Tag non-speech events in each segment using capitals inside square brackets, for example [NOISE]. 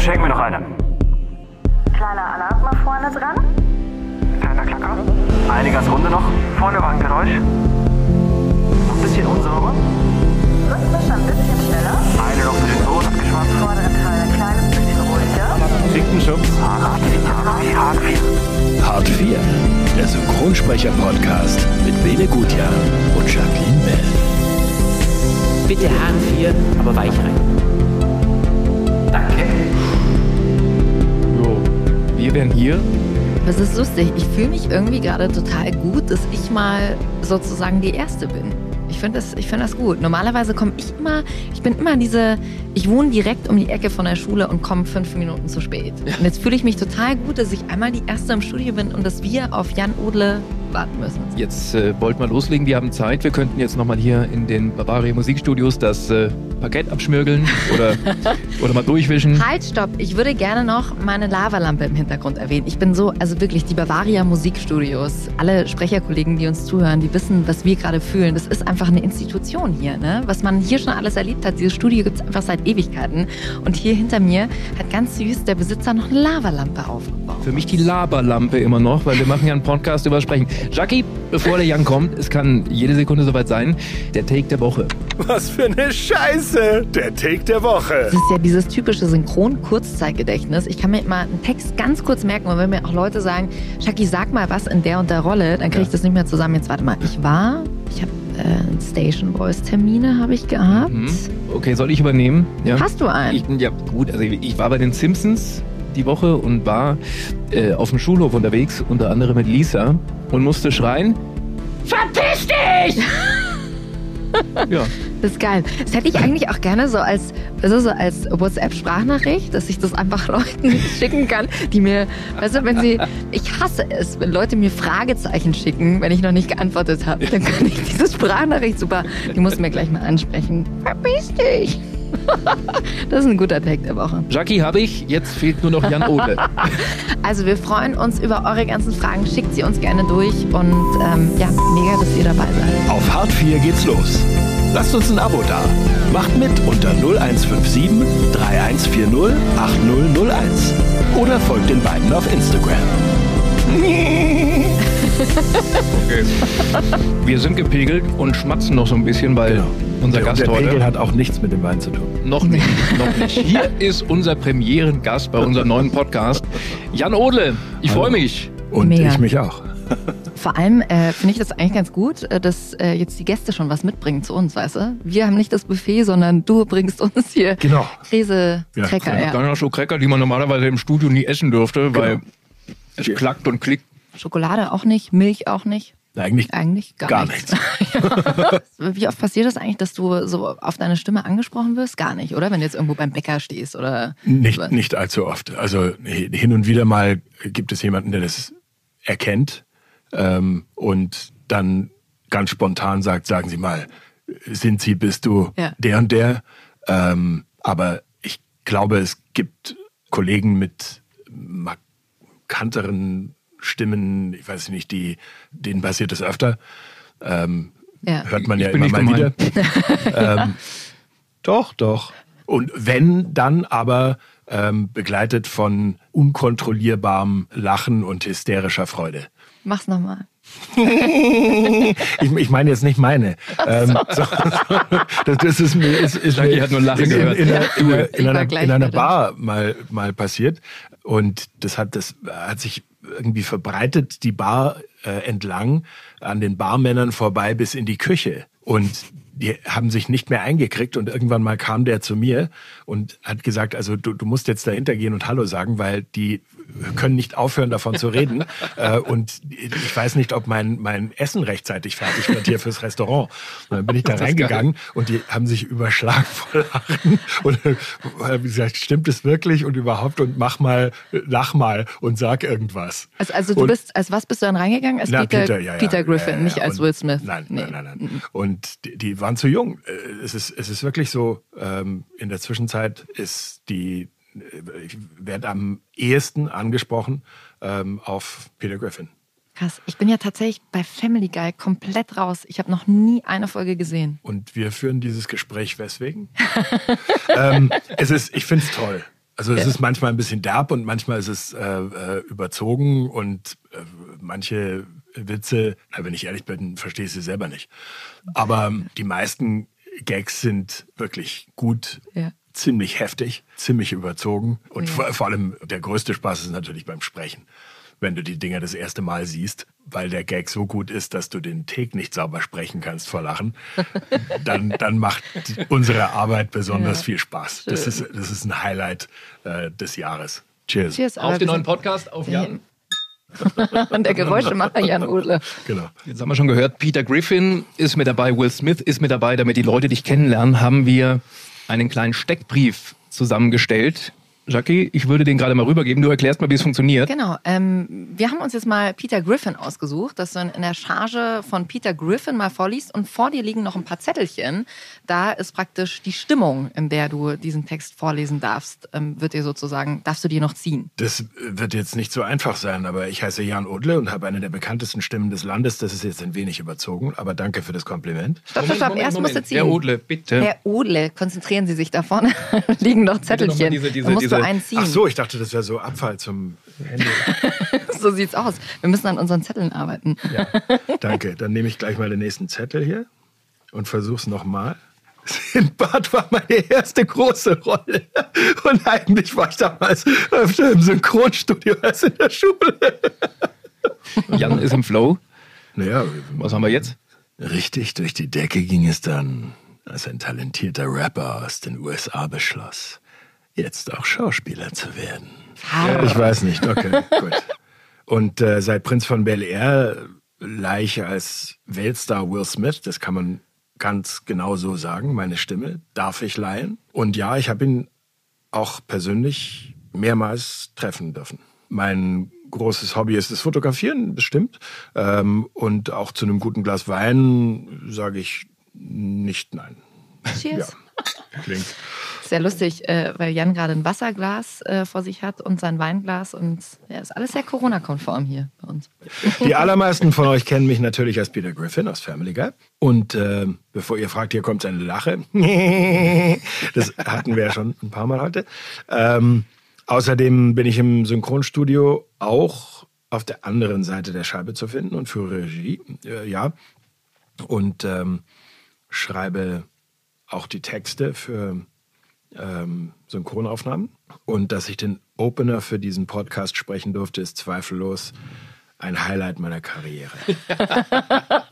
Schenken wir noch eine. Kleiner Alarm mal vorne dran. Kleiner Klacker. Eine Gasrunde noch. Vorne war ein Geräusch. Noch ein bisschen unsauber. Rhythmisch ein bisschen schneller. Eine noch für den Boden abgeschwappt. Vorderen Teil ein kleines bisschen ruhiger. Finkenschubs. Hart 4. Hart 4. Hart 4. Der Synchronsprecher-Podcast mit Bene Gutjahr und Jacqueline Bell. Bitte Hahn 4, aber weich rein. Danke. Jo, wir wären hier. Das ist lustig. Ich fühle mich irgendwie gerade total gut, dass ich mal sozusagen die Erste bin. Ich finde das, ich find das gut. Normalerweise komme ich immer, ich bin immer diese, ich wohne direkt um die Ecke von der Schule und komme fünf Minuten zu spät. Und jetzt fühle ich mich total gut, dass ich einmal die Erste im Studio bin und dass wir auf Jan Odle warten müssen. Jetzt äh, wollten wir loslegen, wir haben Zeit. Wir könnten jetzt nochmal hier in den Bavaria Musikstudios das äh, Parkett abschmirgeln oder, [LAUGHS] oder mal durchwischen. Halt, stopp. Ich würde gerne noch meine Lavalampe im Hintergrund erwähnen. Ich bin so, also wirklich, die Bavaria Musikstudios, alle Sprecherkollegen, die uns zuhören, die wissen, was wir gerade fühlen. Das ist einfach eine Institution hier, ne? Was man hier schon alles erlebt hat. Dieses Studio gibt es einfach seit Ewigkeiten. Und hier hinter mir hat ganz süß der Besitzer noch eine Lavalampe aufgebaut. Für mich die Laberlampe immer noch, weil wir machen ja einen Podcast über Sprechen. Jackie, bevor der Jan kommt, es kann jede Sekunde soweit sein, der Take der Woche. Was für eine Scheiße! Der Take der Woche. Das ist ja dieses typische Synchron-Kurzzeitgedächtnis. Ich kann mir immer einen Text ganz kurz merken und wenn mir auch Leute sagen, Shaki, sag mal was in der und der Rolle, dann kriege ich das nicht mehr zusammen. Jetzt warte mal, ich war, ich habe äh, Station Voice Termine habe ich gehabt. Hm? Okay, soll ich übernehmen? Ja. Hast du einen? Ich, ja, gut, also ich, ich war bei den Simpsons die Woche und war äh, auf dem Schulhof unterwegs, unter anderem mit Lisa und musste schreien, Verpiss dich! [LAUGHS] ja, Das ist geil. Das hätte ich eigentlich auch gerne so als, also so als WhatsApp-Sprachnachricht, dass ich das einfach [LAUGHS] Leuten schicken kann, die mir, weißt du, wenn sie, ich hasse es, wenn Leute mir Fragezeichen schicken, wenn ich noch nicht geantwortet habe. Dann kann ich diese Sprachnachricht super, die musst du mir gleich mal ansprechen. Verpiss dich! [LAUGHS] Das ist ein guter Tag der Woche. Jackie habe ich, jetzt fehlt nur noch Jan Ode. [LAUGHS] Also wir freuen uns über eure ganzen Fragen. Schickt sie uns gerne durch und ähm, ja, mega, dass ihr dabei seid. Auf Hart 4 geht's los. Lasst uns ein Abo da. Macht mit unter 0157 3140 8001. Oder folgt den beiden auf Instagram. Okay. Wir sind gepegelt und schmatzen noch so ein bisschen, weil unser Der, Gast der heute Pegel hat auch nichts mit dem Wein zu tun. Noch nicht, noch nicht. Hier ist unser Premierengast bei unserem neuen Podcast, Jan Odle. Ich freue mich. Und Mega. ich mich auch. Vor allem äh, finde ich das eigentlich ganz gut, äh, dass äh, jetzt die Gäste schon was mitbringen zu uns, weißt du? Wir haben nicht das Buffet, sondern du bringst uns hier Genau. Käse, Ja, Cracker. Ja, Dann so Cracker, die man normalerweise im Studio nie essen dürfte, weil es klackt und klickt. Schokolade auch nicht, Milch auch nicht. Eigentlich Eigentlich gar, Gar nichts. [LAUGHS] Wie oft passiert das eigentlich, dass du so auf deine Stimme angesprochen wirst? Gar nicht, oder? Wenn du jetzt irgendwo beim Bäcker stehst oder. nicht, nicht allzu oft. Also hin und wieder mal gibt es jemanden, der das erkennt ähm, und dann ganz spontan sagt, sagen Sie mal, sind Sie, bist du Ja. der und der? Ähm, aber ich glaube, es gibt Kollegen mit markanteren Stimmen, ich weiß nicht, die, denen passiert es öfter. Ähm, Ja. Hört man ja immer nicht mal wieder. [LAUGHS] ähm, doch, doch. Und wenn, dann aber ähm, begleitet von unkontrollierbarem Lachen und hysterischer Freude. Mach's nochmal. [LAUGHS] Ich, ich meine jetzt nicht meine. Ähm, so, [LAUGHS] das, das ist mir ist, ist mir hat nur Lachen in, in, gehört. in, einer- in, einer- in, war einer, in einer bei Bar mal, mal passiert. Und das hat, das hat sich irgendwie verbreitet, die Bar äh, entlang, an den Barmännern vorbei bis in die Küche. Und die haben sich nicht mehr eingekriegt und irgendwann mal kam der zu mir und hat gesagt, also du, du musst jetzt dahinter gehen und Hallo sagen, weil die können nicht aufhören davon zu reden [LAUGHS] äh, und ich weiß nicht, ob mein, mein Essen rechtzeitig fertig wird hier fürs Restaurant. Und dann bin ich da reingegangen und die haben sich überschlagen vor Lachen und äh, haben gesagt, stimmt es wirklich und überhaupt und mach mal, lach mal und sag irgendwas. Also, also du Und- bist, als was bist du dann reingegangen? Als na, Peter, Peter, ja, ja. Peter Griffin, Ja, ja, nicht als Und- Will Smith. Nein, Nee. nein, nein, nein. Und die, die waren zu jung. Äh, Es ist, es ist wirklich so, ähm, in der Zwischenzeit ist die, äh, ich werde am ehesten angesprochen ähm, auf Peter Griffin. Krass. Ich bin ja tatsächlich bei Family Guy komplett raus. Ich habe noch nie eine Folge gesehen. Und wir führen dieses Gespräch weswegen? [LAUGHS] ähm, es ist, ich finde es toll. Also es ist manchmal ein bisschen derb und manchmal ist es äh, äh, überzogen und äh, manche Witze, na, wenn ich ehrlich bin, verstehe ich sie selber nicht. Aber die meisten Gags sind wirklich gut, Ja. Ziemlich heftig, ziemlich überzogen. Und Ja. vor, vor allem der größte Spaß ist natürlich beim Sprechen. Wenn du die Dinger das erste Mal siehst, weil der Gag so gut ist, dass du den Take nicht sauber sprechen kannst vor Lachen, [LAUGHS] dann, dann macht unsere Arbeit besonders Ja. viel Spaß. Das ist, das ist ein Highlight äh, des Jahres. Cheers. Cheers. Auf den neuen Podcast, auf Jan. Und [LAUGHS] der Geräuschemacher [LAUGHS] Jan Ole. Genau. Jetzt haben wir schon gehört, Peter Griffin ist mit dabei, Will Smith ist mit dabei. Damit die Leute dich kennenlernen, haben wir einen kleinen Steckbrief zusammengestellt. Jackie, ich würde den gerade mal rübergeben. Du erklärst mal, wie es funktioniert. Genau. Ähm, wir haben uns jetzt mal Peter Griffin ausgesucht, dass du in der Charge von Peter Griffin mal vorliest und vor dir liegen noch ein paar Zettelchen. Da ist praktisch die Stimmung, in der du diesen Text vorlesen darfst, ähm, wird dir sozusagen, darfst du dir noch ziehen. Das wird jetzt nicht so einfach sein, aber ich heiße Jan Odle und habe eine der bekanntesten Stimmen des Landes. Das ist jetzt ein wenig überzogen, aber danke für das Kompliment. Stopp, stopp, stopp. Erst musst du ziehen. Herr Odle, bitte. Herr Odle, konzentrieren Sie sich da vorne. [LAUGHS] liegen noch noch mal Zettelchen. diese- diese- diese- du einen ziehen. Ach so, ich dachte, das wäre so Abfall zum Handy. [LAUGHS] so sieht's aus. Wir müssen an unseren Zetteln arbeiten. Ja, danke. Dann nehme ich gleich mal den nächsten Zettel hier und versuch's nochmal. Sinbad [LAUGHS] war meine erste große Rolle. Und eigentlich war ich damals öfter im Synchronstudio als in der Schule. Jan ist im Flow. Naja, Was haben wir jetzt? richtig durch die Decke ging es dann, als ein talentierter Rapper aus den USA beschloss, jetzt auch Schauspieler zu werden. Ich weiß nicht, okay, [LAUGHS] gut. Und äh, seit Prinz von Bel Air Leiche als Weltstar Will Smith, das kann man ganz genau so sagen, meine Stimme darf ich leihen. Und ja, ich habe ihn auch persönlich mehrmals treffen dürfen. Mein großes Hobby ist das Fotografieren, bestimmt. Ähm, und auch zu einem guten Glas Wein sage ich nicht nein. Cheers. Klingt. Sehr lustig, äh, weil Jan gerade ein Wasserglas äh, vor sich hat und sein Weinglas und ja, ist alles sehr Corona-konform hier bei uns. Die allermeisten von euch kennen mich natürlich als Peter Griffin aus Family Guy. Und äh, bevor ihr fragt, hier kommt eine Lache. [LAUGHS] das hatten wir ja schon ein paar Mal heute. Ähm, außerdem bin ich im Synchronstudio auch auf der anderen Seite der Scheibe zu finden und für Regie, äh, ja. Und ähm, schreibe auch die Texte für ähm, Synchronaufnahmen. Und dass ich den Opener für diesen Podcast sprechen durfte, ist zweifellos ein Highlight meiner Karriere. [LAUGHS]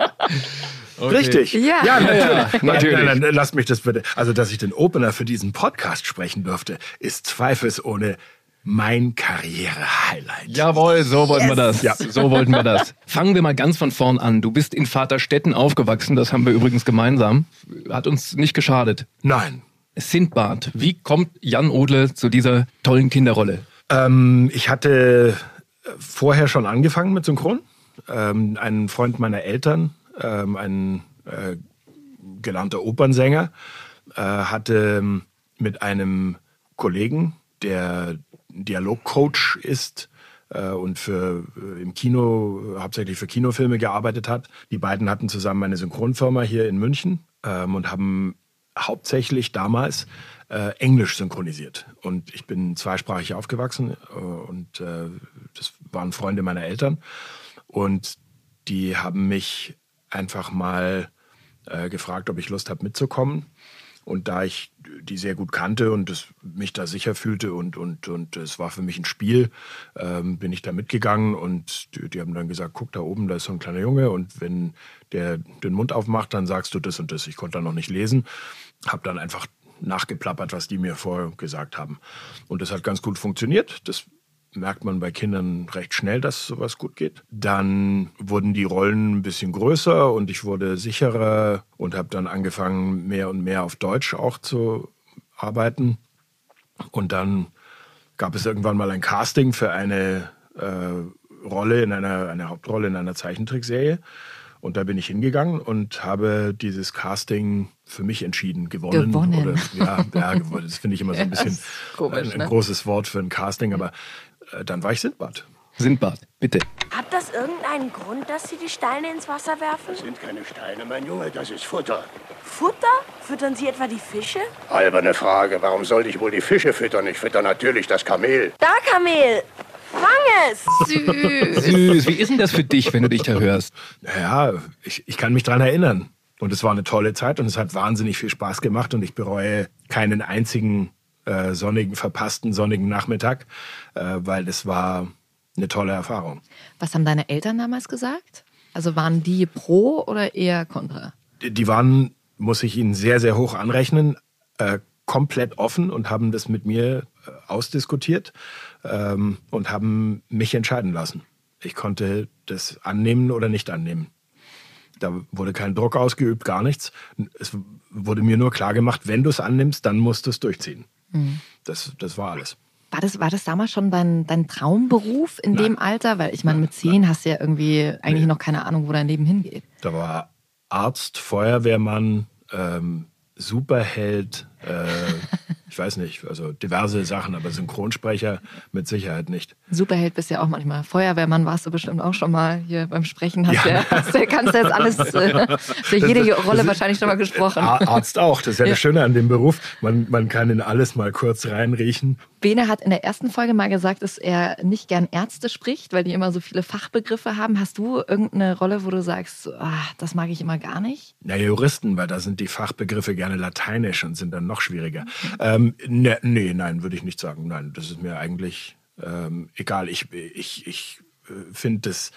Richtig. Ja. ja natürlich. Ja, natürlich. Nein, nein, nein, lasst mich das bitte. Also, dass ich den Opener für diesen Podcast sprechen durfte, ist zweifelsohne mein Karriere-Highlight. Jawohl, so wollten wir das. Ja. So wollten wir das. Fangen wir mal ganz von vorn an. Du bist in Vaterstetten aufgewachsen, das haben wir übrigens gemeinsam. Hat uns nicht geschadet. Nein. Sindbad, wie kommt Jan Odle zu dieser tollen Kinderrolle? Ähm, ich hatte vorher schon angefangen mit Synchron. Ähm, ein Freund meiner Eltern, ähm, ein äh, gelernter Opernsänger, äh, hatte mit einem Kollegen, der Dialogcoach ist äh, und für äh, im Kino hauptsächlich für Kinofilme gearbeitet hat. Die beiden hatten zusammen eine Synchronfirma hier in München ähm, und haben hauptsächlich damals äh, Englisch synchronisiert. Und ich bin zweisprachig aufgewachsen äh, und äh, das waren Freunde meiner Eltern. Und die haben mich einfach mal äh, gefragt, ob ich Lust habe mitzukommen. Und da ich die sehr gut kannte und es, mich da sicher fühlte und, und, und es war für mich ein Spiel, ähm, bin ich da mitgegangen und die, die haben dann gesagt, guck da oben, da ist so ein kleiner Junge und wenn der den Mund aufmacht, dann sagst du das und das. Ich konnte da noch nicht lesen, habe dann einfach nachgeplappert, was die mir vorher gesagt haben. Und das hat ganz gut funktioniert. Das merkt man bei Kindern recht schnell, dass sowas gut geht. Dann wurden die Rollen ein bisschen größer und ich wurde sicherer und habe dann angefangen, mehr und mehr auf Deutsch auch zu arbeiten. Und dann gab es irgendwann mal ein Casting für eine äh, Rolle in einer eine Hauptrolle in einer Zeichentrickserie. Und da bin ich hingegangen und habe dieses Casting für mich entschieden, gewonnen. Gewonnen. Oder, ja, ja, gewonnen. das finde ich immer so ein [LAUGHS] bisschen ist komisch, ein, ein ne? großes Wort für ein Casting, aber dann war ich Sindbad. Sindbad, bitte. Hat das irgendeinen Grund, dass Sie die Steine ins Wasser werfen? sind keine Steine, mein Junge, das ist Futter. Futter? Füttern Sie etwa die Fische? Alberne Frage, warum sollte ich wohl die Fische füttern? Ich fütter natürlich das Kamel. Da, Kamel! Fang es! Süß. Süß, wie ist denn das für dich, wenn du dich da hörst? Ja, ich, ich kann mich dran erinnern. Und es war eine tolle Zeit und es hat wahnsinnig viel Spaß gemacht und ich bereue keinen einzigen äh, sonnigen, verpassten sonnigen Nachmittag, äh, weil es war eine tolle Erfahrung. Was haben deine Eltern damals gesagt? Also waren die pro oder eher kontra? Die waren, muss ich Ihnen sehr, sehr hoch anrechnen, äh, komplett offen und haben das mit mir äh, ausdiskutiert ähm, und haben mich entscheiden lassen. Ich konnte das annehmen oder nicht annehmen. Da wurde kein Druck ausgeübt, gar nichts. Es wurde mir nur klar gemacht, wenn du es annimmst, dann musst du es durchziehen. Das, das war alles. War das, war das damals schon dein, dein Traumberuf in Nein. dem Alter? Weil ich meine, mit zehn hast du ja irgendwie eigentlich Nee. noch keine Ahnung, wo dein Leben hingeht. Da war Arzt, Feuerwehrmann, ähm, Superheld, äh, [LAUGHS] ich weiß nicht, also diverse Sachen, aber Synchronsprecher mit Sicherheit nicht. Superheld bist ja auch manchmal. Feuerwehrmann warst du bestimmt auch schon mal hier beim Sprechen. Hast Ja. ja. hast du, kannst du jetzt alles, [LAUGHS] äh, für jede Das- Rolle das- wahrscheinlich schon mal gesprochen. Ar- Arzt auch, das ist ja, das Schöne an dem Beruf. Man, man kann in alles mal kurz reinriechen. Bene hat in der ersten Folge mal gesagt, dass er nicht gern Ärzte spricht, weil die immer so viele Fachbegriffe haben. Hast du irgendeine Rolle, wo du sagst, ah, das mag ich immer gar nicht? Na, Juristen, weil da sind die Fachbegriffe gerne lateinisch und sind dann noch schwieriger. Ähm, ne, nee, nein, würde ich nicht sagen. Nein, das ist mir eigentlich ähm, egal. Ich, ich, ich äh, finde es,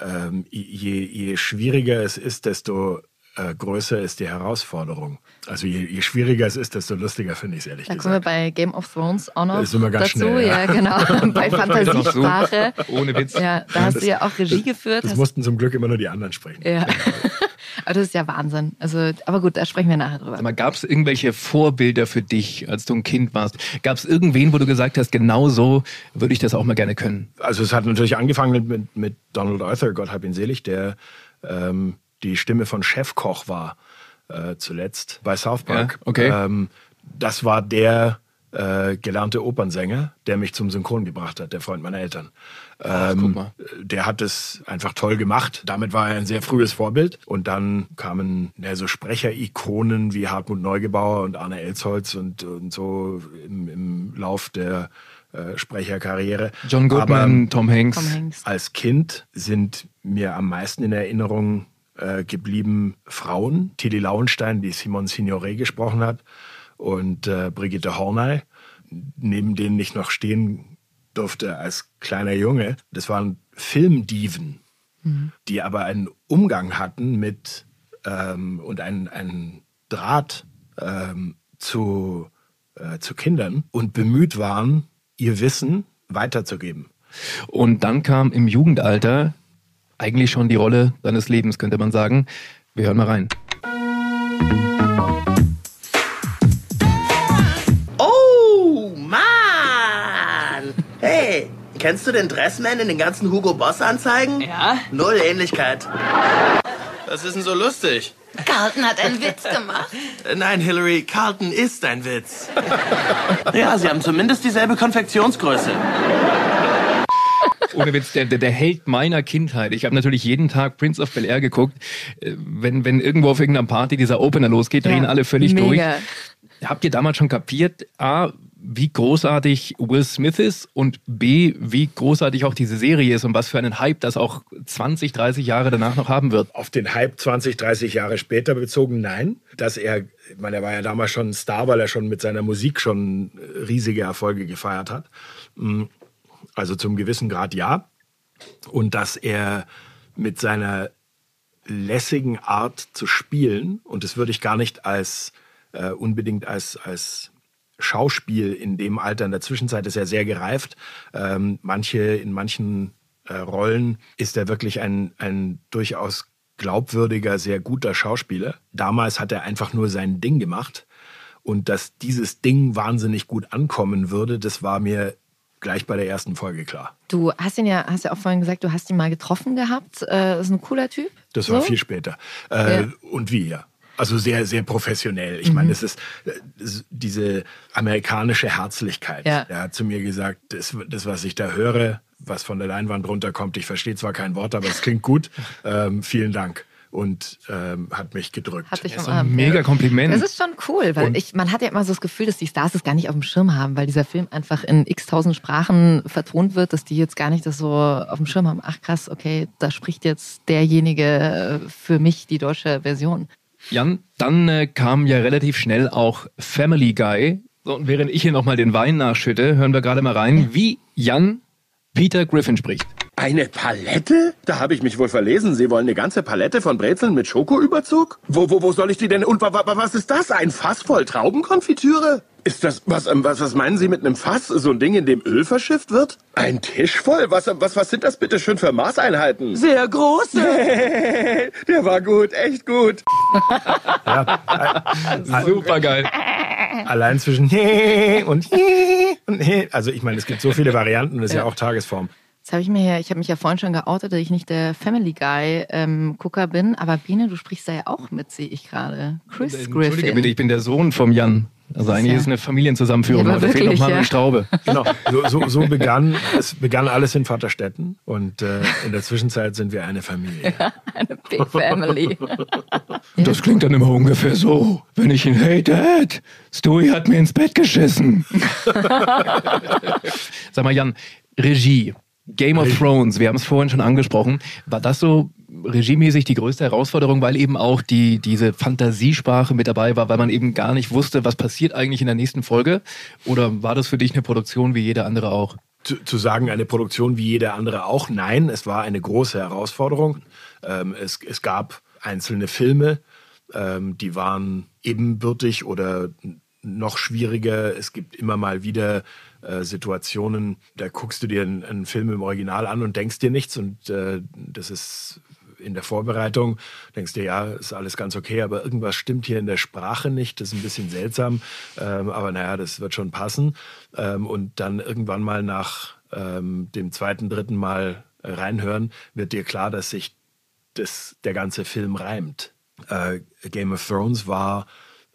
ähm, je, je schwieriger es ist, desto äh, größer ist die Herausforderung. Also je, je schwieriger es ist, desto lustiger finde ich es ehrlich Da kommen wir gesagt. bei Game of Thrones auch noch Da sind wir ganz dazu. schnell, ja. ja. genau. [LAUGHS] bei Fantasiesprache. Ohne Witz. Ja, da hast du ja auch Regie geführt. Das hast mussten zum Glück immer nur die anderen sprechen. Ja. [LAUGHS] aber das ist ja Wahnsinn. Also, aber gut, da sprechen wir nachher drüber. Gab es irgendwelche Vorbilder für dich, als du ein Kind warst? Gab es irgendwen, wo du gesagt hast, genau so würde ich das auch mal gerne können? Also es hat natürlich angefangen mit, mit Donald Arthur, Gott hab ihn selig, der ähm, die Stimme von Chefkoch war äh, zuletzt bei South Park. Ja, okay. Ähm, das war der äh, gelernte Opernsänger, der mich zum Synchron gebracht hat, der Freund meiner Eltern. Ähm, guck mal. Der hat es einfach toll gemacht. Damit war er ein sehr frühes Vorbild. Und dann kamen ja, so Sprecherikonen wie Hartmut Neugebauer und Arne Elsholz und, und so im, im Lauf der äh, Sprecherkarriere. John Goodman, Aber Tom Hanks. Tom Hanks. als Kind sind mir am meisten in Erinnerung äh, geblieben Frauen. Tilly Lauenstein, die Simone Signoret gesprochen hat, und äh, Brigitte Horney, neben denen ich noch stehen durfte als kleiner Junge. Das waren Filmdiven, die aber einen Umgang hatten mit ähm, und einen, einen Draht ähm, zu, äh, zu Kindern und bemüht waren, ihr Wissen weiterzugeben. Und dann kam im Jugendalter eigentlich schon die Rolle deines Lebens, könnte man sagen. Wir hören mal rein. Oh, Mann! Hey, kennst du den Dressman in den ganzen Hugo Boss Anzeigen? Ja? Null Ähnlichkeit. Was ist denn so lustig? Carlton hat einen Witz gemacht. Äh, Nein, Hillary, Carlton ist ein Witz. ja, sie haben zumindest dieselbe Konfektionsgröße. Ohne Witz, der, der, der Held meiner Kindheit. Ich habe natürlich jeden Tag Prince of Bel Air geguckt. Äh, Wenn, wenn irgendwo auf irgendeiner Party dieser Opener losgeht, drehen Ja, alle völlig durch. mega. Habt ihr damals schon kapiert, A, wie großartig Will Smith ist und B, wie großartig auch diese Serie ist und was für einen Hype das auch 20, 30 Jahre danach noch haben wird? Auf den Hype 20, 30 Jahre später bezogen, nein. Dass er, ich meine, er war ja damals schon ein Star, weil er schon mit seiner Musik schon äh, riesige Erfolge gefeiert hat. Also zum gewissen Grad ja. Und dass er mit seiner lässigen Art zu spielen, und das würde ich gar nicht als äh, unbedingt als, als Schauspiel in dem Alter, in der Zwischenzeit ist er sehr gereift. Ähm, manche, in manchen äh, Rollen ist er wirklich ein, ein durchaus glaubwürdiger, sehr guter Schauspieler. Damals hat er einfach nur sein Ding gemacht. Und dass dieses Ding wahnsinnig gut ankommen würde, das war mir gleich bei der ersten Folge klar. Du hast ihn ja, hast ja auch vorhin gesagt, du hast ihn mal getroffen gehabt. Äh, ist ein cooler Typ. Das war So? viel später. Äh, Ja. Und wie, ja. Also sehr, sehr professionell. Ich meine, es ist, äh, es- diese amerikanische Herzlichkeit. Ja. Er hat zu mir gesagt, das, das was ich da höre, was von der Leinwand runterkommt. Ich verstehe zwar kein Wort, aber es klingt gut. [LAUGHS] Ähm, vielen Dank. Und ähm, hat mich gedrückt. Hat dich Das ist ein mega Kompliment. Das ist schon cool, weil Und- ich, man hat ja immer so das Gefühl, dass die Stars es gar nicht auf dem Schirm haben, weil dieser Film einfach in x tausend Sprachen vertont wird, dass die jetzt gar nicht das so auf dem Schirm haben. Ach krass, okay, da spricht jetzt derjenige äh, für mich die deutsche Version. Jan, dann äh, kam ja relativ schnell auch Family Guy. So, und während ich hier nochmal den Wein nachschütte, hören wir gerade mal rein, wie Jan Peter Griffin spricht. Eine Palette? Da habe ich mich wohl verlesen. Sie wollen eine ganze Palette von Brezeln mit Schokoüberzug? Wo, wo, wo soll ich die denn? Und wa, wa, was ist das? Ein Fass voll Traubenkonfitüre? Ist das, was, ähm, was, was meinen Sie mit einem Fass? So ein Ding, in dem Öl verschifft wird? Ein Tisch voll? Was, was, was sind das bitte schön für Maßeinheiten? Sehr große. [LAUGHS] Der war gut, echt gut. [LAUGHS] Super geil. [LAUGHS] Allein zwischen und und also ich meine, es gibt so viele Varianten, das ist ja, auch Tagesform. Jetzt habe ich mir ja, ich habe mich ja vorhin schon geoutet, dass ich nicht der Family Guy ähm, Gucker bin, aber Biene, du sprichst da ja auch mit, sehe ich gerade. Chris Entschuldige Griffin. bitte, ich bin der Sohn vom Jan. Also eigentlich ja- ist eine Familienzusammenführung, Ja, aber da fehlt noch wirklich, mal ja. eine Straube. [LAUGHS] Genau, so, so, so begann es begann alles in Vaterstetten und äh, in der Zwischenzeit sind wir eine Familie. [LAUGHS] Eine Big Family. [LAUGHS] Das klingt dann immer ungefähr so, wenn ich ihn, hey Dad, Stewie hat mir ins Bett geschissen. Sag mal Jan, Regie, Game of Thrones, wir haben es vorhin schon angesprochen, war das so regiemäßig die größte Herausforderung, weil eben auch die, diese Fantasiesprache mit dabei war, weil man eben gar nicht wusste, was passiert eigentlich in der nächsten Folge? Oder war das für dich eine Produktion wie jede andere auch? zu, zu sagen, eine Produktion wie jede andere auch. Nein, es war eine große Herausforderung. Ähm, es, es gab einzelne Filme, ähm, die waren ebenbürtig oder noch schwieriger. Es gibt immer mal wieder äh, Situationen, da guckst du dir einen, einen Film im Original an und denkst dir nichts und äh, das ist in der Vorbereitung, denkst dir, ja, ist alles ganz okay, aber irgendwas stimmt hier in der Sprache nicht, das ist ein bisschen seltsam, ähm, aber naja, das wird schon passen. Ähm, und dann irgendwann mal nach ähm, dem zweiten, dritten Mal reinhören, wird dir klar, dass sich das, der ganze Film reimt. Äh, Game of Thrones war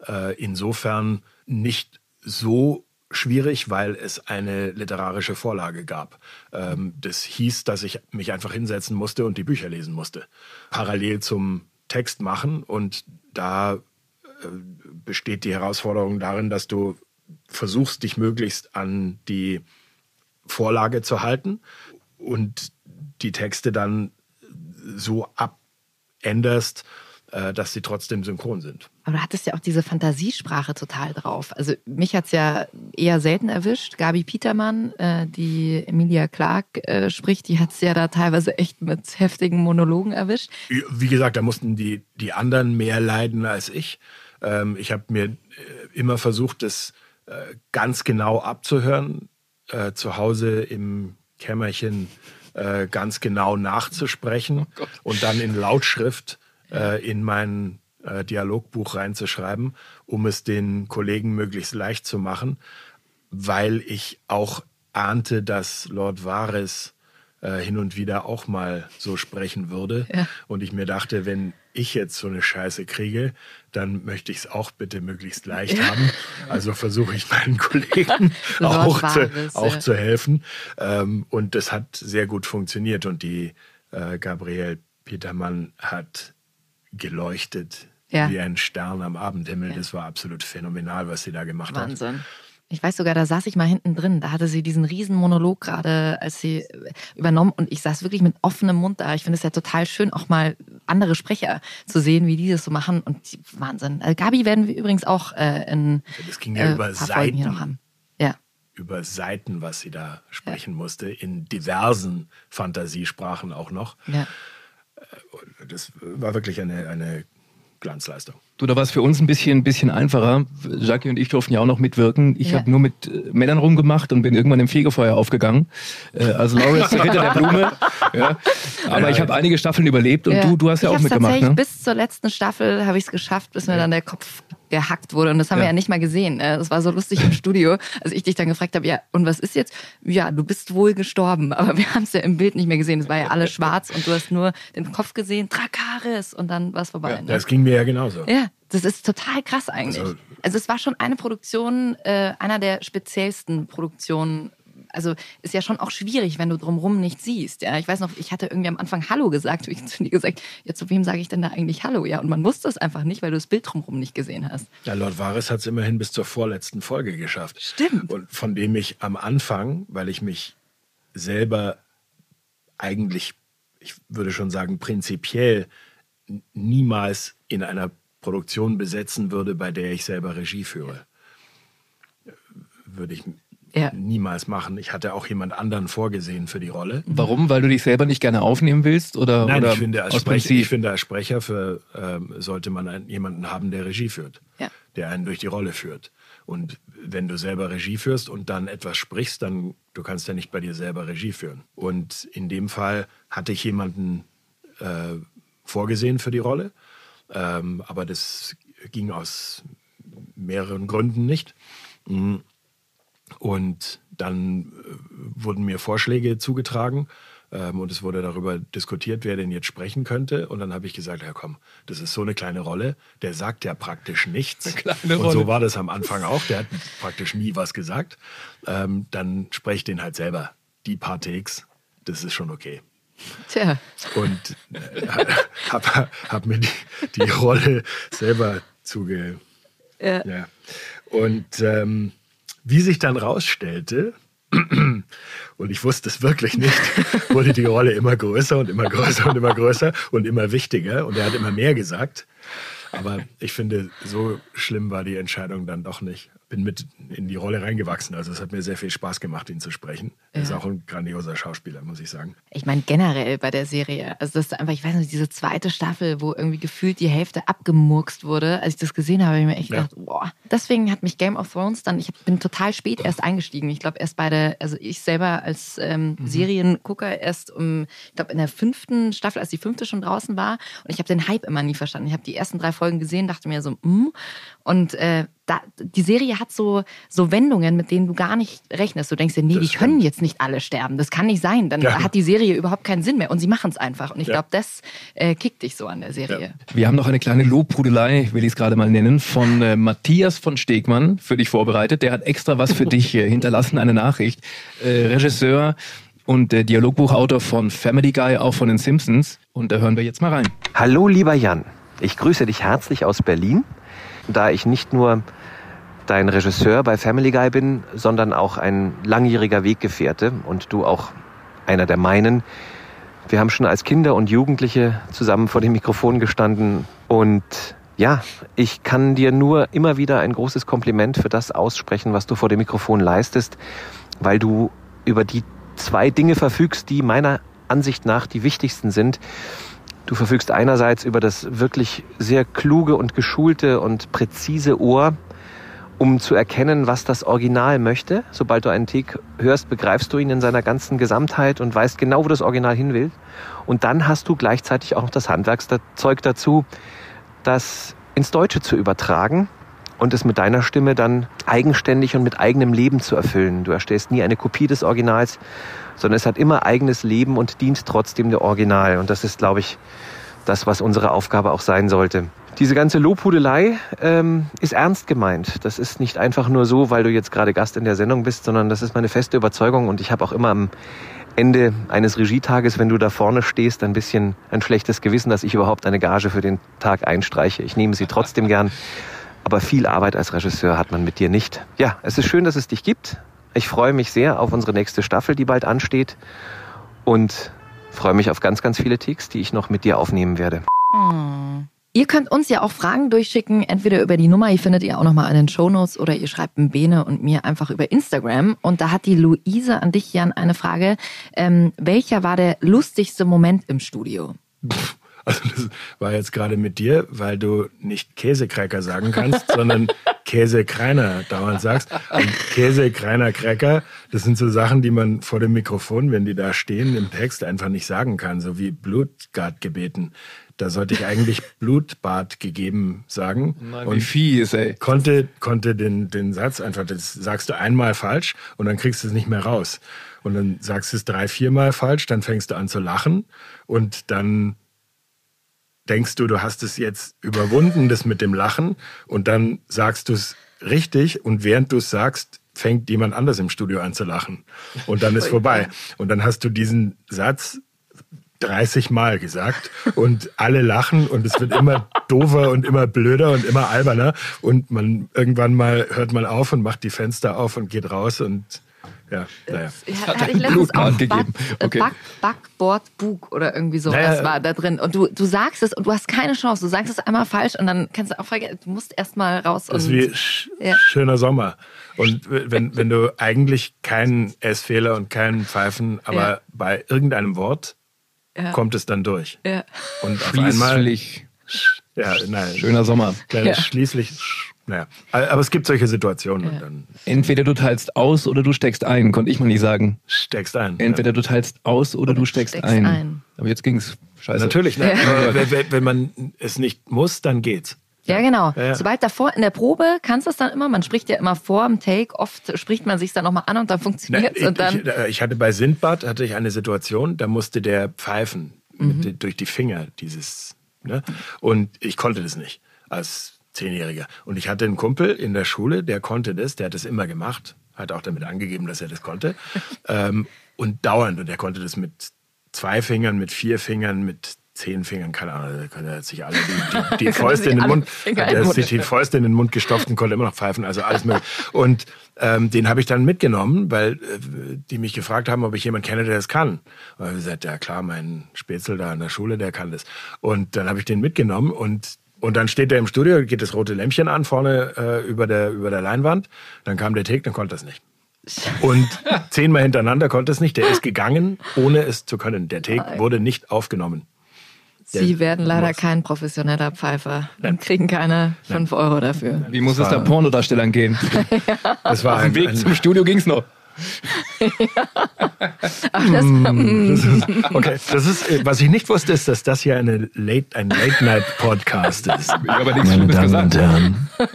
äh, insofern nicht so schwierig, weil es eine literarische Vorlage gab. Ähm, das hieß, dass ich mich einfach hinsetzen musste und die Bücher lesen musste. Parallel zum Text machen und da äh, besteht die Herausforderung darin, dass du versuchst, dich möglichst an die Vorlage zu halten und die Texte dann so abänderst, dass sie trotzdem synchron sind. Aber du hattest ja auch diese Fantasiesprache total drauf. Also mich hat's ja eher selten erwischt. Gabi Petermann, äh, die Emilia Clark äh, spricht, die hat's ja da teilweise echt mit heftigen Monologen erwischt. Wie gesagt, da mussten die, die anderen mehr leiden als ich. Ähm, ich habe mir äh, immer versucht, das äh, ganz genau abzuhören, äh, zu Hause im Kämmerchen äh, ganz genau nachzusprechen und dann in Lautschrift äh, in mein äh, Dialogbuch reinzuschreiben, um es den Kollegen möglichst leicht zu machen, weil ich auch ahnte, dass Lord Varys äh, hin und wieder auch mal so sprechen würde. Ja. Und ich mir dachte, wenn ich jetzt so eine Scheiße kriege, dann möchte ich es auch bitte möglichst leicht Ja. haben. Also versuche ich meinen Kollegen [LAUGHS] auch, zu, Varys, auch ja. zu helfen. Ähm, und das hat sehr gut funktioniert. Und die äh, Gabrielle Petermann hat geleuchtet Ja. wie ein Stern am Abendhimmel. Das war absolut phänomenal, was sie da gemacht hat. Wahnsinn. Ich weiß sogar, da saß ich mal hinten drin. Da hatte sie diesen riesen Monolog gerade, als sie äh, übernommen und ich saß wirklich mit offenem Mund da. Ich finde es ja total schön, auch mal andere Sprecher zu sehen, wie die das so machen und Wahnsinn. Also Gabi werden wir übrigens auch äh, in Das ging ja äh, über Folgen hier Seiten. noch haben. Ja. über Seiten, was sie da sprechen musste, in diversen Fantasiesprachen auch noch. Ja. Das war wirklich eine, eine Glanzleistung. Du, da war es für uns ein bisschen, bisschen einfacher. Jackie und ich durften ja auch noch mitwirken. Ich Ja. habe nur mit äh, Männern rumgemacht und bin irgendwann im Fegefeuer aufgegangen. Äh, als Lawrence der Ritter der Blume. [LAUGHS] Ja. Aber ich habe einige Staffeln überlebt und Ja. du, du hast ja ich auch hab's mitgemacht. tatsächlich Ne? bis zur letzten Staffel habe ich es geschafft, bis mir dann der Kopf gehackt wurde. Und das haben wir Ja. ja nicht mal gesehen. Äh, Das war so lustig im Studio, als ich dich dann gefragt habe, ja, und was ist jetzt? Ja, du bist wohl gestorben. Aber wir haben es ja im Bild nicht mehr gesehen. Es war ja alles schwarz und du hast nur den Kopf gesehen, Drakaris, und dann war es vorbei. ne? Das ging mir ja genauso. Ja, das ist total krass eigentlich. Also- Also, es war schon eine Produktion, äh, einer der speziellsten Produktionen also ist ja schon auch schwierig, wenn du drumrum nicht siehst. Ja, ich weiß noch, ich hatte irgendwie am Anfang Hallo gesagt, [LAUGHS] habe ich zu dir gesagt, ja, zu wem sage ich denn da eigentlich Hallo? Ja, und man wusste es einfach nicht, weil du das Bild drumrum nicht gesehen hast. Ja, Lord Varys hat es immerhin bis zur vorletzten Folge geschafft. Stimmt. Und von dem ich am Anfang, weil ich mich selber eigentlich, ich würde schon sagen, prinzipiell niemals in einer Produktion besetzen würde, bei der ich selber Regie führe. Würde ich Ja. niemals machen. Ich hatte auch jemand anderen vorgesehen für die Rolle. Warum? Weil du dich selber nicht gerne aufnehmen willst? Oder, Nein, oder ich finde, als Sprecher, ich finde, als Sprecher für, ähm, sollte man einen, jemanden haben, der Regie führt, Ja. der einen durch die Rolle führt. Und wenn du selber Regie führst und dann etwas sprichst, dann du kannst ja nicht bei dir selber Regie führen. Und in dem Fall hatte ich jemanden äh, vorgesehen für die Rolle, ähm, aber das ging aus mehreren Gründen nicht. Mm. Und dann äh, wurden mir Vorschläge zugetragen ähm, und es wurde darüber diskutiert, wer denn jetzt sprechen könnte. Und dann habe ich gesagt, ja komm, das ist so eine kleine Rolle, der sagt ja praktisch nichts. kleine und Rolle. so war das am Anfang auch, der hat praktisch nie was gesagt. Ähm, dann spreche den halt selber. Die paar Takes, das ist schon okay. Tja, Und äh, habe hab mir die, die Rolle selber zuge... Ja. Ja. Und ähm, wie sich dann rausstellte, [CLEARS THROAT] und ich wusste es wirklich nicht, [LAUGHS] wurde die Rolle immer größer und immer größer und immer größer und immer wichtiger. Und er hat immer mehr gesagt. Aber ich finde, so schlimm war die Entscheidung dann doch nicht. Bin mit in die Rolle reingewachsen. Also es hat mir sehr viel Spaß gemacht, ihn zu sprechen. Er ist Ja. auch ein grandioser Schauspieler, muss ich sagen. Ich meine generell bei der Serie, also das ist einfach, ich weiß nicht, diese zweite Staffel, wo irgendwie gefühlt die Hälfte abgemurkst wurde, als ich das gesehen habe, habe ich mir echt Ja. gedacht, boah. Deswegen hat mich Game of Thrones dann, ich bin total spät erst eingestiegen. Ich glaube erst bei der, also ich selber als ähm, Seriengucker erst um, ich glaube in der fünften Staffel, als die fünfte schon draußen war und ich habe den Hype immer nie verstanden. Ich habe die ersten drei Folgen gesehen, dachte mir so, mm. und äh, da, die Serie hat so, so Wendungen, mit denen du gar nicht rechnest. Du denkst dir, nee, Das die können jetzt nicht alle sterben. Das kann nicht sein. Dann Ja. hat die Serie überhaupt keinen Sinn mehr. Und sie machen es einfach. Und ich Ja. glaube, das äh, kickt dich so an der Serie. Wir haben noch eine kleine Lobhudelei, will ich es gerade mal nennen, von äh, Matthias von Stegmann für dich vorbereitet. Der hat extra was für [LAUGHS] dich äh, hinterlassen, eine Nachricht. Äh, Regisseur und äh, Dialogbuchautor von Family Guy, auch von den Simpsons. Und da hören wir jetzt mal rein. Hallo lieber Jan, ich grüße dich herzlich aus Berlin, da ich nicht nur dein Regisseur bei Family Guy bin, sondern auch ein langjähriger Weggefährte und du auch einer der meinen. Wir haben schon als Kinder und Jugendliche zusammen vor dem Mikrofon gestanden und ja, ich kann dir nur immer wieder ein großes Kompliment für das aussprechen, was du vor dem Mikrofon leistest, weil du über die zwei Dinge verfügst, die meiner Ansicht nach die wichtigsten sind. Du verfügst einerseits über das wirklich sehr kluge und geschulte und präzise Ohr, um zu erkennen, was das Original möchte. Sobald du einen Tick hörst, begreifst du ihn in seiner ganzen Gesamtheit und weißt genau, wo das Original hin will. Und dann hast du gleichzeitig auch noch das Handwerkszeug dazu, das ins Deutsche zu übertragen und es mit deiner Stimme dann eigenständig und mit eigenem Leben zu erfüllen. Du erstellst nie eine Kopie des Originals, sondern es hat immer eigenes Leben und dient trotzdem der Original. Und das ist, glaube ich, das, was unsere Aufgabe auch sein sollte. Diese ganze Lobhudelei ähm, ist ernst gemeint. Das ist nicht einfach nur so, weil du jetzt gerade Gast in der Sendung bist, sondern das ist meine feste Überzeugung und ich habe auch immer am Ende eines Regietages, wenn du da vorne stehst, ein bisschen ein schlechtes Gewissen, dass ich überhaupt eine Gage für den Tag einstreiche. Ich nehme sie trotzdem gern, aber viel Arbeit als Regisseur hat man mit dir nicht. Ja, es ist schön, dass es dich gibt. Ich freue mich sehr auf unsere nächste Staffel, die bald ansteht und freue mich auf ganz, ganz viele Ticks, die ich noch mit dir aufnehmen werde. Hm. Ihr könnt uns ja auch Fragen durchschicken, entweder über die Nummer, die findet ihr auch nochmal in den Shownotes, oder ihr schreibt ein Bene und mir einfach über Instagram. Und da hat die Luise an dich, Jan, eine Frage. Ähm, welcher war der lustigste Moment im Studio? Also das war jetzt gerade mit dir, weil du nicht Käsekräcker sagen kannst, sondern Käsekreiner dauernd sagst. Und Käsekreiner Cracker, das sind so Sachen, die man vor dem Mikrofon, wenn die da stehen, im Text einfach nicht sagen kann, so wie Blutbad gebeten. Da sollte ich eigentlich Blutbad gegeben sagen. Mann, wie fies, ey. Konnte, konnte den, den Satz einfach, das sagst du einmal falsch und dann kriegst du es nicht mehr raus. Und dann sagst du es drei, viermal falsch, dann fängst du an zu lachen und dann denkst du, du hast es jetzt überwunden, das mit dem Lachen, und dann sagst du es richtig und während du es sagst, fängt jemand anders im Studio an zu lachen. Und dann ist vorbei. Und dann hast du diesen Satz 30 Mal gesagt und alle lachen und es wird immer doofer und immer blöder und immer alberner und man irgendwann mal hört man auf und macht die Fenster auf und geht raus und ja, naja. Ja, hatte ich letztens auch gegeben. Okay. Back, Backboard Bug oder irgendwie sowas Naja. war da drin. Und du, du sagst es und du hast keine Chance. Du sagst es einmal falsch und dann kannst du auch vergessen, du musst erst mal raus. Das ist und, wie sch Ja. schöner Sommer. Und wenn, wenn du eigentlich keinen S-Fehler und keinen Pfeifen, aber Ja. bei irgendeinem Wort Ja. kommt es dann durch. Ja. Und auf einmal, Schließlich. ja, nein, Schöner Sommer. kleines Ja. schließlich, naja. Aber es gibt solche Situationen und dann Entweder du teilst aus oder du steckst ein, konnte ich mal nicht sagen. steckst ein. Entweder du teilst aus oder, du steckst, steckst ein. ein. Aber jetzt ging's. Scheiße. Natürlich, ne? Aber wenn- wenn, man es nicht muss, dann geht's. Ja, genau. Ja, ja. Sobald davor in der Probe kannst du es dann immer, man spricht ja immer vor dem Take, oft spricht man sich dann nochmal an und dann funktioniert dann. ich, ich hatte bei Sindbad hatte ich eine Situation, da musste der pfeifen Mhm. mit, durch die Finger dieses ne? und ich konnte das nicht als Zehnjähriger und ich hatte einen Kumpel in der Schule, der konnte das, der hat das immer gemacht, hat auch damit angegeben, dass er das konnte [LAUGHS] ähm, und dauernd und er konnte das mit zwei Fingern, mit vier Fingern, mit zehn Fingern, keine Ahnung, da er sich alle die, die, [LAUGHS] die Fäuste in den Mund, hat in er sich die Fäuste in den Mund gestopft und konnte immer noch pfeifen, also alles mögliche. Und ähm, den habe ich dann mitgenommen, weil äh, die mich gefragt haben, ob ich jemanden kenne, der das kann. Und ich gesagt, ja klar, mein Spätzle da an der Schule, der kann das. Und dann habe ich den mitgenommen und und dann steht er im Studio, geht das rote Lämpchen an vorne äh, über der über der Leinwand. Dann kam der Take, dann konnte er es nicht. Und [LAUGHS] zehnmal hintereinander konnte es nicht. Der ist gegangen, ohne es zu können. Der Take wurde nicht aufgenommen. Sie der werden leider muss. kein professioneller Pfeifer und kriegen keine 5 Euro dafür. Wie muss es da Pornodarstellern gehen? [LAUGHS] Das war Auf ein, dem Weg ein, zum Studio ging's noch. [LAUGHS] Ach, das, Mm, ist, [LAUGHS] okay, das ist, äh, was ich nicht wusste, ist, dass das hier eine Late, ein Late-Night-Podcast ist. Ich habe aber nichts Meine Schlimmes Damen und gesagt. Herren. [LAUGHS]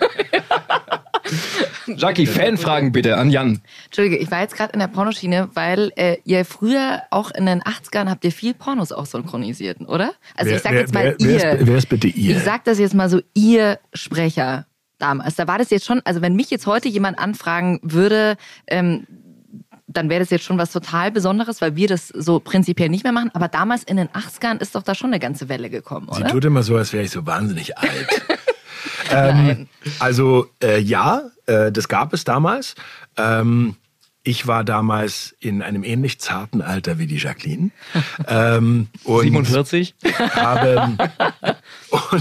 Jackie, Fanfragen bitte an Jan. Entschuldige, ich war jetzt gerade in der Pornoschiene, weil äh, ihr früher auch in den 80ern habt ihr viel Pornos auch synchronisiert, oder? Also Wer- ich sag wer- jetzt mal wer, ihr. Wer ist, wer ist bitte ihr? Ich sag das jetzt mal so, ihr Sprecher damals. Da war das jetzt schon, also wenn mich jetzt heute jemand anfragen würde, ähm, dann wäre das jetzt schon was total Besonderes, weil wir das so prinzipiell nicht mehr machen. Aber damals in den 80ern ist doch da schon eine ganze Welle gekommen, Sie oder? tut immer so, als wäre ich so wahnsinnig [LAUGHS] alt. ähm, also äh, ja, äh, das gab es damals. Ähm, ich war damals in einem ähnlich zarten Alter wie die Jacqueline. ähm, [LAUGHS] und 47? habe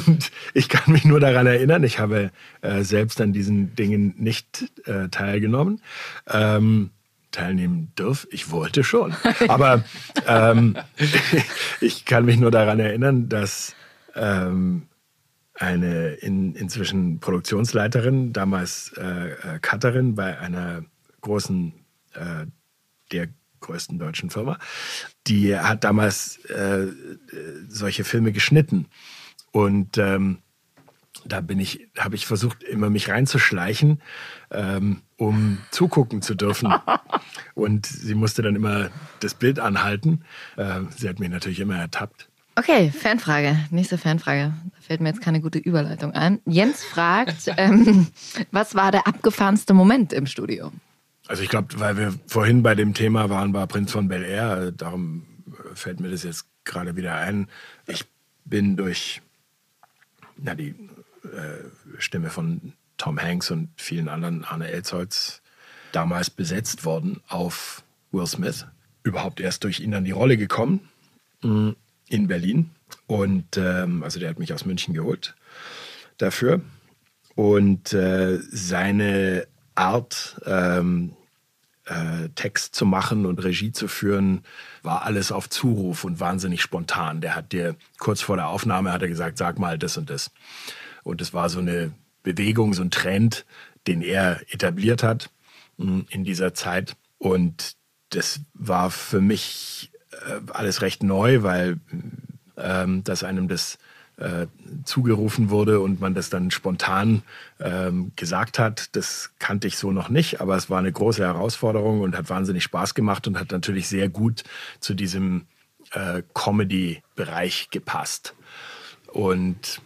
und ich kann mich nur daran erinnern, ich habe äh, selbst an diesen Dingen nicht äh, teilgenommen. Ähm, teilnehmen dürfen. Ich wollte schon. Aber ähm, [LAUGHS] ich kann mich nur daran erinnern, dass ähm, eine in, inzwischen Produktionsleiterin, damals äh, äh, Cutterin bei einer großen, äh, der größten deutschen Firma, die hat damals äh, äh, solche Filme geschnitten. Und ähm, da bin ich, habe ich versucht, immer mich reinzuschleichen, ähm, um zugucken zu dürfen. [LAUGHS] Und sie musste dann immer das Bild anhalten. Ähm, sie hat mich natürlich immer ertappt. Okay, Fanfrage. Nächste Fanfrage. Da fällt mir jetzt keine gute Überleitung ein. Jens fragt, [LAUGHS] ähm, was war der abgefahrenste Moment im Studio? Also ich glaube, weil wir vorhin bei dem Thema waren, war Prinz von Bel Air, äh, darum äh, fällt mir das jetzt gerade wieder ein. Ich bin durch na, die äh, Stimme von Tom Hanks und vielen anderen Arne Elsholz damals besetzt worden auf Will Smith. Überhaupt erst durch ihn an die Rolle gekommen mh, in Berlin. Und ähm, also der hat mich aus München geholt dafür. Und äh, seine Art, ähm, äh, Text zu machen und Regie zu führen, war alles auf Zuruf und wahnsinnig spontan. Der hat dir kurz vor der Aufnahme hat er gesagt, sag mal das und das. Und es war so eine Bewegung, so ein Trend, den er etabliert hat mh, in dieser Zeit. Und das war für mich äh, alles recht neu, weil ähm, dass einem das äh, zugerufen wurde und man das dann spontan ähm, gesagt hat. Das kannte ich so noch nicht, aber es war eine große Herausforderung und hat wahnsinnig Spaß gemacht und hat natürlich sehr gut zu diesem äh, Comedy-Bereich gepasst. Und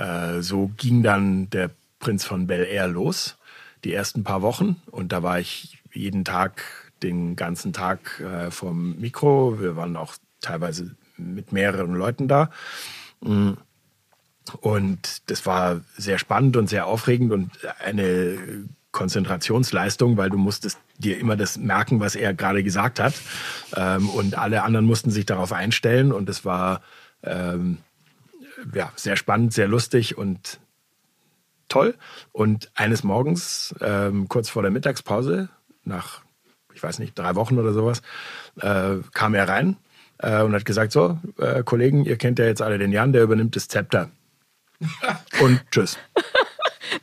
äh, so ging dann der Prinz von Bel Air los, die ersten paar Wochen. Und da war ich jeden Tag, den ganzen Tag äh, vom Mikro. Wir waren auch teilweise mit mehreren Leuten da. Mm. Und das war sehr spannend und sehr aufregend und eine Konzentrationsleistung, weil du musstest dir immer das merken, was er gerade gesagt hat. Ähm, und alle anderen mussten sich darauf einstellen. Und es war ähm, ja, sehr spannend, sehr lustig und toll. Und eines Morgens, ähm, kurz vor der Mittagspause, nach, ich weiß nicht, drei Wochen oder sowas, äh, kam er rein äh, und hat gesagt, so, äh, Kollegen, ihr kennt ja jetzt alle den Jan, der übernimmt das Zepter. [LAUGHS] und tschüss.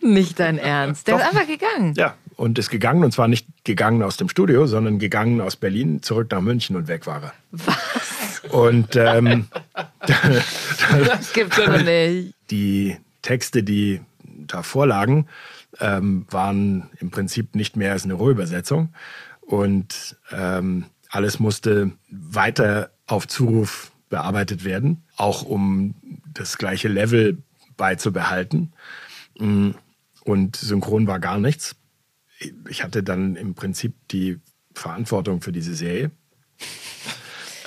Nicht dein Ernst. Der Doch. ist einfach gegangen. Ja, und ist gegangen und zwar nicht gegangen aus dem Studio, sondern gegangen aus Berlin zurück nach München und weg war er. Was? Und ähm, [LAUGHS] [LAUGHS] Das gibt's doch nicht. die Texte, die da vorlagen, ähm, waren im Prinzip nicht mehr als eine Rohübersetzung. Und ähm, alles musste weiter auf Zuruf bearbeitet werden, auch um das gleiche Level beizubehalten. Mm, Und synchron war gar nichts. Ich hatte dann im Prinzip die Verantwortung für diese Serie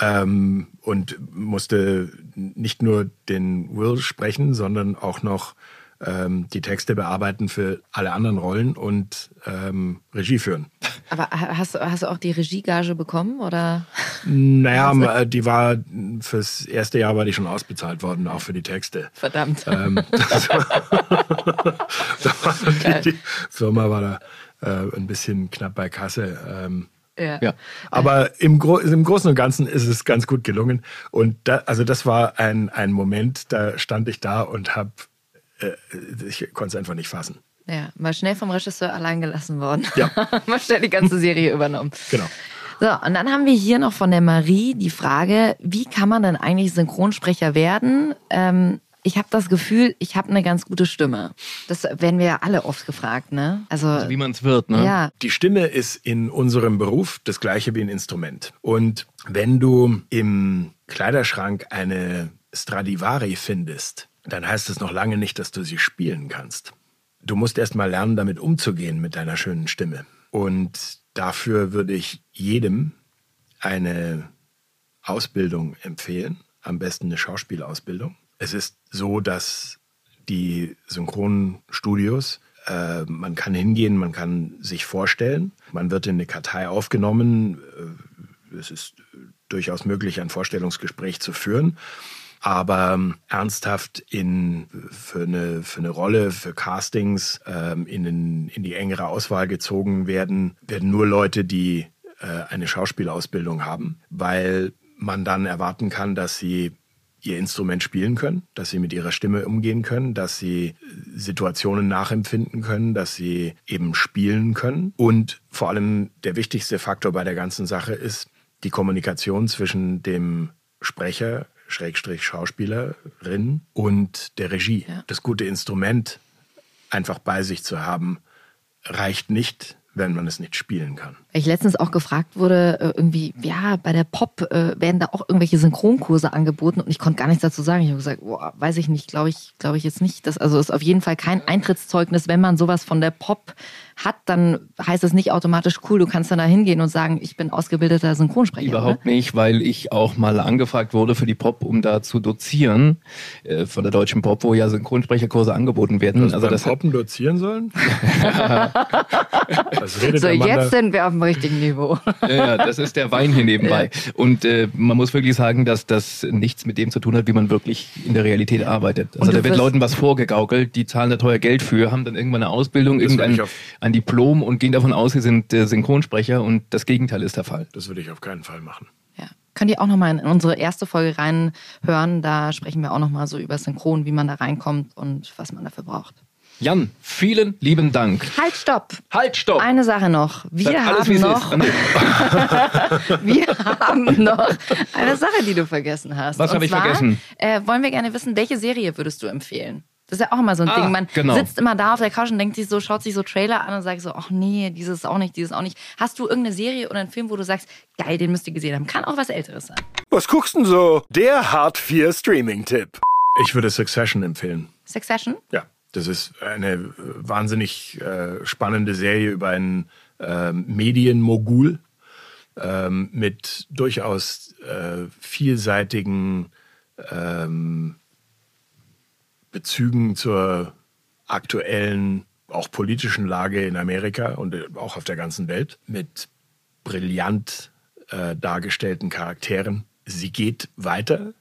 ähm, und musste nicht nur den Will sprechen, sondern auch noch ähm, die Texte bearbeiten für alle anderen Rollen und ähm, Regie führen. Aber hast, du- hast du auch die Regiegage bekommen oder? Naja, äh, die war fürs erste Jahr war die schon ausbezahlt worden, auch für die Texte. Verdammt. Ähm, [LAUGHS] das war, [LAUGHS] [LAUGHS] die Firma war da äh, ein bisschen knapp bei Kasse. Ähm, Ja. Aber im, Gro im Großen und Ganzen ist es ganz gut gelungen. Und da, also das war ein, ein Moment, da stand ich da und habe, äh, ich konnte es einfach nicht fassen. Ja, mal schnell vom Regisseur allein gelassen worden. Ja. [LAUGHS] mal schnell die ganze Serie [LAUGHS] übernommen. Genau. So, und dann haben wir hier noch von der Marie die Frage, wie kann man denn eigentlich Synchronsprecher werden? Ähm, ich habe das Gefühl, ich habe eine ganz gute Stimme. Das werden wir ja alle oft gefragt, ne? Also, Wie man es wird, ne? Ja. Die Stimme ist in unserem Beruf das gleiche wie ein Instrument. Und wenn du im Kleiderschrank eine Stradivari findest, dann heißt es noch lange nicht, dass du sie spielen kannst. Du musst erst mal lernen, damit umzugehen mit deiner schönen Stimme. Und dafür würde ich jedem eine Ausbildung empfehlen, am besten eine Schauspielausbildung. Es ist so, dass die Synchronstudios, äh, man kann hingehen, man kann sich vorstellen, man wird in eine Kartei aufgenommen, äh, es ist durchaus möglich, ein Vorstellungsgespräch zu führen. Aber ähm, ernsthaft in, für, eine, für eine Rolle, für Castings ähm, in, den, in die engere Auswahl gezogen werden, werden nur Leute, die äh, eine Schauspielausbildung haben, weil man dann erwarten kann, dass sie ihr Instrument spielen können, dass sie mit ihrer Stimme umgehen können, dass sie Situationen nachempfinden können, dass sie eben spielen können. Und vor allem der wichtigste Faktor bei der ganzen Sache ist die Kommunikation zwischen dem Sprecher, Schrägstrich Schauspielerin und der Regie. Das gute Instrument einfach bei sich zu haben, reicht nicht, wenn man es nicht spielen kann. Ich letztens auch gefragt wurde, äh, irgendwie, ja, bei der Pop äh, werden da auch irgendwelche Synchronkurse angeboten und ich konnte gar nichts dazu sagen. Ich habe gesagt, boah, weiß ich nicht, glaube ich, glaube ich jetzt nicht. Das also ist auf jeden Fall kein Eintrittszeugnis, wenn man sowas von der Pop hat, dann heißt es nicht automatisch cool, du kannst dann da hingehen und sagen, ich bin ausgebildeter Synchronsprecher. Überhaupt nicht, weil ich auch mal angefragt wurde für die Pop, um da zu dozieren, äh, von der deutschen Pop, wo ja Synchronsprecherkurse angeboten werden. Du hast also das Poppen dozieren sollen? [LAUGHS] So, da? jetzt sind wir auf dem richtigen Niveau. ja, das ist der Wein hier nebenbei. [LAUGHS] Und äh, man muss wirklich sagen, dass das nichts mit dem zu tun hat, wie man wirklich in der Realität arbeitet. Also da wird Leuten was vorgegaukelt, die zahlen da teuer Geld für, haben dann irgendwann eine Ausbildung, irgendein ein Diplom und gehen davon aus, sie sind äh, Synchronsprecher und das Gegenteil ist der Fall. Das würde ich auf keinen Fall machen. Ja. Könnt ihr auch nochmal in unsere erste Folge reinhören. Da sprechen wir auch nochmal so über Synchron, wie man da reinkommt und was man dafür braucht. Jan, vielen lieben Dank. Halt, stopp! Halt, stopp! Eine Sache noch. Wir Sag alles, haben wie's noch, [LAUGHS] wir haben noch eine Sache, die du vergessen hast. Was habe ich zwar, vergessen? Äh, wollen wir gerne wissen, welche Serie würdest du empfehlen? Das ist ja auch immer so ein Ah, Ding. Man genau. sitzt immer da auf der Couch und denkt sich so, schaut sich so Trailer an und sagt so, ach nee, dieses auch nicht, dieses auch nicht. Hast du irgendeine Serie oder einen Film, wo du sagst, geil, den müsst ihr gesehen haben? Kann auch was Älteres sein. Was guckst denn so? Der Hart 4 Streaming-Tipp. Ich würde Succession empfehlen. Succession? Ja. Das ist eine wahnsinnig äh, spannende Serie über einen äh, Medienmogul ähm, mit durchaus äh, vielseitigen ähm, Bezügen zur aktuellen, auch politischen Lage in Amerika und äh, auch auf der ganzen Welt, mit brillant äh, dargestellten Charakteren. Sie geht weiter.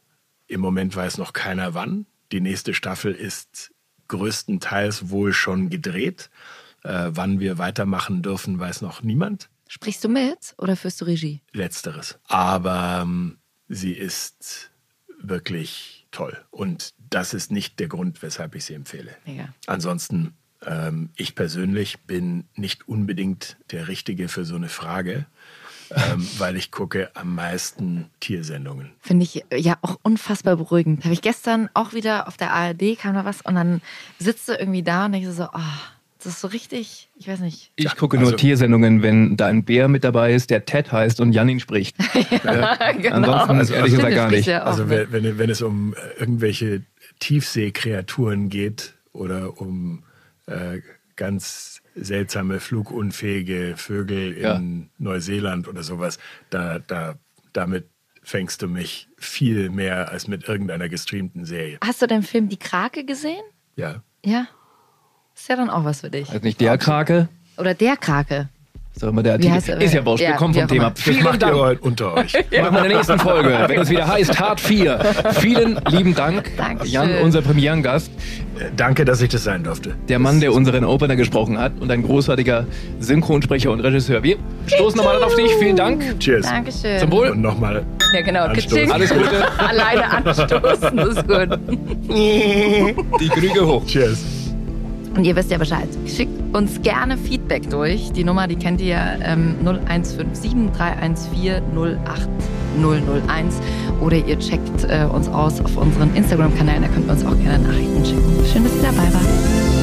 Im Moment weiß noch keiner wann. Die nächste Staffel ist größtenteils wohl schon gedreht. Äh, wann wir weitermachen dürfen, weiß noch niemand. Sprichst du mit oder führst du Regie? Letzteres. Aber ähm, sie ist wirklich toll. Und das ist nicht der Grund, weshalb ich sie empfehle. Mega. Ansonsten, ähm, ich persönlich bin nicht unbedingt der Richtige für so eine Frage, ähm, [LAUGHS] weil ich gucke am meisten Tiersendungen. Finde ich ja auch unfassbar beruhigend. Habe ich gestern auch wieder auf der ARD kam da was und dann sitzt du irgendwie da und denkst so, oh, das ist so richtig, ich weiß nicht. Ich gucke nur Tiersendungen, wenn da ein Bär mit dabei ist, der Ted heißt und Janin spricht. [LAUGHS] ja, genau. Ansonsten Also, ehrlich also, gesagt gar nicht. Also wenn, wenn, wenn es um äh, irgendwelche Tiefseekreaturen geht oder um äh, ganz seltsame flugunfähige Vögel in Ja. Neuseeland oder sowas, da, da, damit fängst du mich viel mehr als mit irgendeiner gestreamten Serie. Hast du den Film Die Krake gesehen? Ja. Ja. Ist ja dann auch was für dich. Also nicht der Krake, Oder der Krake. sondern mal der Wie Artikel. heißt er? Ist ja wir Ja, kommen wie vom Thema. immer. Das Vielen macht ihr Dank. heute unter euch. [LAUGHS] Machen wir in der nächsten Folge, wenn es wieder heißt Hart 4. Vielen lieben Dank, Dankeschön. Jan, unser Premierengast, Äh, Danke, dass ich das sein durfte. der Mann, der unseren Opener gesprochen hat und ein großartiger Synchronsprecher und Regisseur. Wir stoßen nochmal auf dich. Vielen Dank. Cheers. Dankeschön. Zum Wohl. Und nochmal Ja, genau. Anstoßen. Alles Gute. [LAUGHS] Alleine anstoßen, das ist gut. Die Krüge hoch. Cheers. Und ihr wisst ja Bescheid. Schickt uns gerne Feedback durch. Die Nummer, die kennt ihr ja ähm, 0157 314 08001. Oder ihr checkt äh, uns aus auf unseren Instagram-Kanälen. Da könnt ihr uns auch gerne Nachrichten schicken. Schön, dass ihr dabei wart.